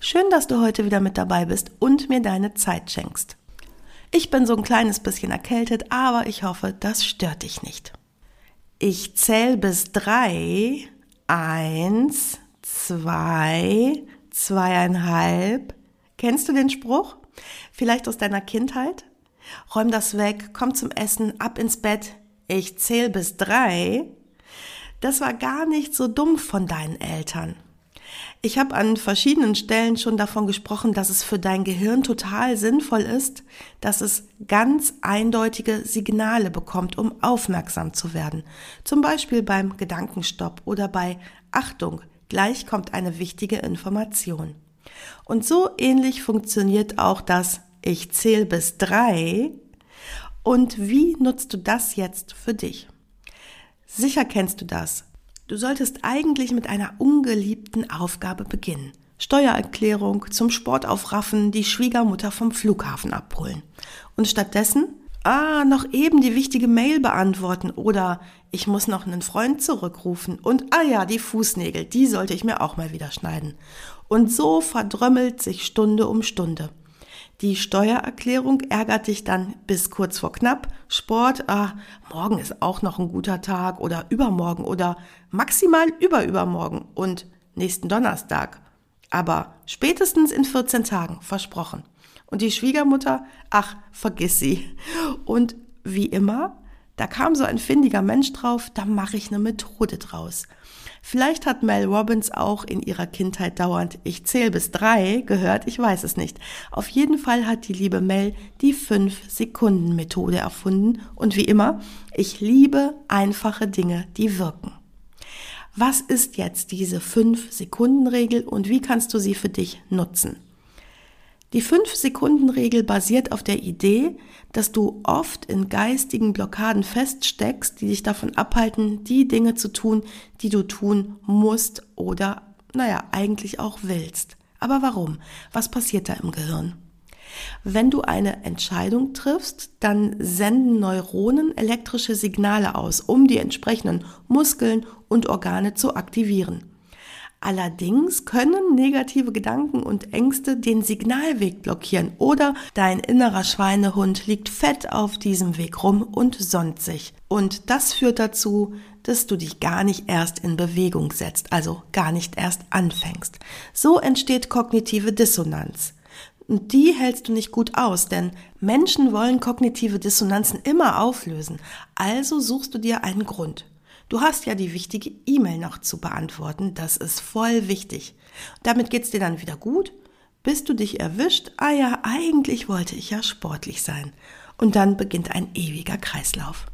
Schön, dass du heute wieder mit dabei bist und mir deine Zeit schenkst. Ich bin so ein kleines bisschen erkältet, aber ich hoffe, das stört dich nicht. Ich zähle bis drei. Eins, zwei, zweieinhalb. Kennst du den Spruch? Vielleicht aus deiner Kindheit? Räum das weg, komm zum Essen, ab ins Bett. Ich zähle bis drei. Das war gar nicht so dumm von deinen Eltern. Ich habe an verschiedenen Stellen schon davon gesprochen, dass es für dein Gehirn total sinnvoll ist, dass es ganz eindeutige Signale bekommt, um aufmerksam zu werden. Zum Beispiel beim Gedankenstopp oder bei Achtung, gleich kommt eine wichtige Information. Und so ähnlich funktioniert auch das Ich zähle bis drei. Und wie nutzt du das jetzt für dich? Sicher kennst du das. Du solltest eigentlich mit einer ungeliebten Aufgabe beginnen. Steuererklärung, zum Sport aufraffen, die Schwiegermutter vom Flughafen abholen. Und stattdessen, ah, noch eben die wichtige Mail beantworten oder ich muss noch einen Freund zurückrufen und ah ja, die Fußnägel, die sollte ich mir auch mal wieder schneiden. Und so verdrömmelt sich Stunde um Stunde. Die Steuererklärung ärgert dich dann bis kurz vor knapp. Sport, ah, morgen ist auch noch ein guter Tag oder übermorgen oder maximal überübermorgen und nächsten Donnerstag. Aber spätestens in 14 Tagen, versprochen. Und die Schwiegermutter, ach, vergiss sie. Und wie immer, da kam so ein findiger Mensch drauf, da mache ich eine Methode draus. Vielleicht hat Mel Robbins auch in ihrer Kindheit dauernd Ich zähle bis drei gehört, ich weiß es nicht. Auf jeden Fall hat die liebe Mel die 5-Sekunden-Methode erfunden und wie immer, ich liebe einfache Dinge, die wirken. Was ist jetzt diese 5-Sekunden-Regel und wie kannst du sie für dich nutzen? Die 5-Sekunden-Regel basiert auf der Idee, dass du oft in geistigen Blockaden feststeckst, die dich davon abhalten, die Dinge zu tun, die du tun musst oder, naja, eigentlich auch willst. Aber warum? Was passiert da im Gehirn? Wenn du eine Entscheidung triffst, dann senden Neuronen elektrische Signale aus, um die entsprechenden Muskeln und Organe zu aktivieren. Allerdings können negative Gedanken und Ängste den Signalweg blockieren oder dein innerer Schweinehund liegt fett auf diesem Weg rum und sonnt sich. Und das führt dazu, dass du dich gar nicht erst in Bewegung setzt, also gar nicht erst anfängst. So entsteht kognitive Dissonanz. Und die hältst du nicht gut aus, denn Menschen wollen kognitive Dissonanzen immer auflösen. Also suchst du dir einen Grund. Du hast ja die wichtige E-Mail noch zu beantworten. Das ist voll wichtig. Damit geht's dir dann wieder gut, bis du dich erwischt. Ah ja, eigentlich wollte ich ja sportlich sein. Und dann beginnt ein ewiger Kreislauf.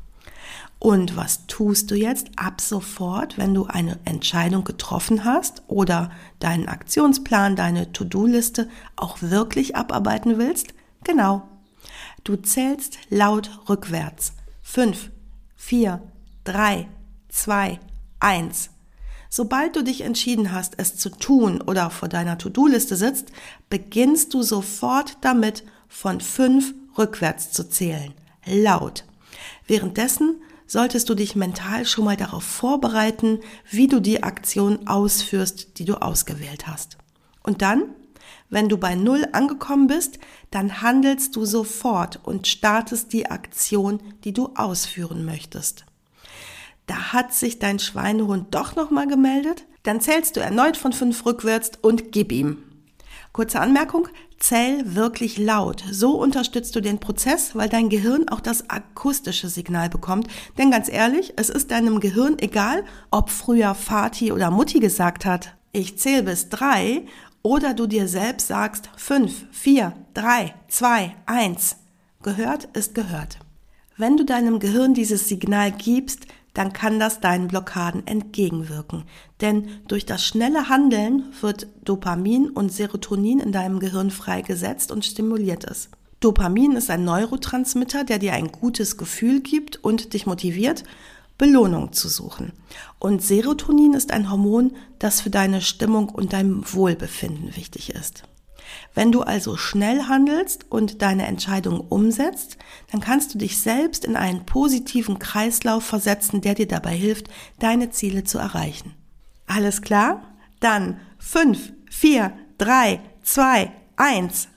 Und was tust du jetzt ab sofort, wenn du eine Entscheidung getroffen hast oder deinen Aktionsplan, deine To-Do-Liste auch wirklich abarbeiten willst? Genau. Du zählst laut rückwärts. Fünf, vier, drei, zwei, eins. Sobald du dich entschieden hast, es zu tun oder vor deiner To-Do-Liste sitzt, beginnst du sofort damit, von fünf rückwärts zu zählen. Laut. Währenddessen solltest du dich mental schon mal darauf vorbereiten, wie du die Aktion ausführst, die du ausgewählt hast. Und dann, wenn du bei Null angekommen bist, dann handelst du sofort und startest die Aktion, die du ausführen möchtest da hat sich dein Schweinehund doch nochmal gemeldet, dann zählst du erneut von fünf rückwärts und gib ihm. Kurze Anmerkung, zähl wirklich laut. So unterstützt du den Prozess, weil dein Gehirn auch das akustische Signal bekommt. Denn ganz ehrlich, es ist deinem Gehirn egal, ob früher Vati oder Mutti gesagt hat, ich zähl bis drei, oder du dir selbst sagst fünf, vier, drei, zwei, eins. Gehört ist gehört. Wenn du deinem Gehirn dieses Signal gibst, dann kann das deinen Blockaden entgegenwirken. Denn durch das schnelle Handeln wird Dopamin und Serotonin in deinem Gehirn freigesetzt und stimuliert es. Dopamin ist ein Neurotransmitter, der dir ein gutes Gefühl gibt und dich motiviert, Belohnung zu suchen. Und Serotonin ist ein Hormon, das für deine Stimmung und dein Wohlbefinden wichtig ist. Wenn du also schnell handelst und deine Entscheidung umsetzt, dann kannst du dich selbst in einen positiven Kreislauf versetzen, der dir dabei hilft, deine Ziele zu erreichen. Alles klar? Dann 5, 4, 3, 2, 1.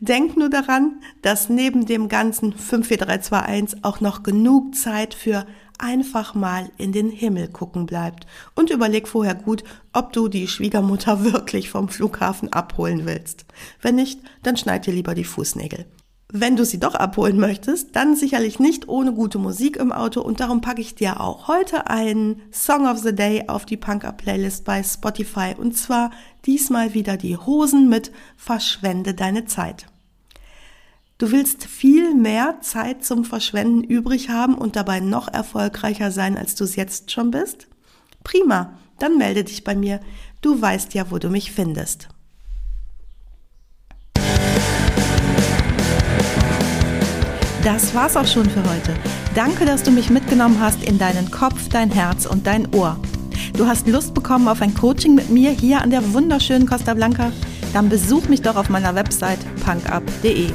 Denk nur daran, dass neben dem ganzen 5, 4, 3, 2, 1 auch noch genug Zeit für einfach mal in den Himmel gucken bleibt und überleg vorher gut, ob du die Schwiegermutter wirklich vom Flughafen abholen willst. Wenn nicht, dann schneid dir lieber die Fußnägel. Wenn du sie doch abholen möchtest, dann sicherlich nicht ohne gute Musik im Auto und darum packe ich dir auch heute einen Song of the Day auf die Punk-Up-Playlist bei Spotify und zwar diesmal wieder die Hosen mit Verschwende deine Zeit. Du willst viel mehr Zeit zum Verschwenden übrig haben und dabei noch erfolgreicher sein, als du es jetzt schon bist? Prima, dann melde dich bei mir. Du weißt ja, wo du mich findest. Das war's auch schon für heute. Danke, dass du mich mitgenommen hast in deinen Kopf, dein Herz und dein Ohr. Du hast Lust bekommen auf ein Coaching mit mir hier an der wunderschönen Costa Blanca? Dann besuch mich doch auf meiner Website punkup.de.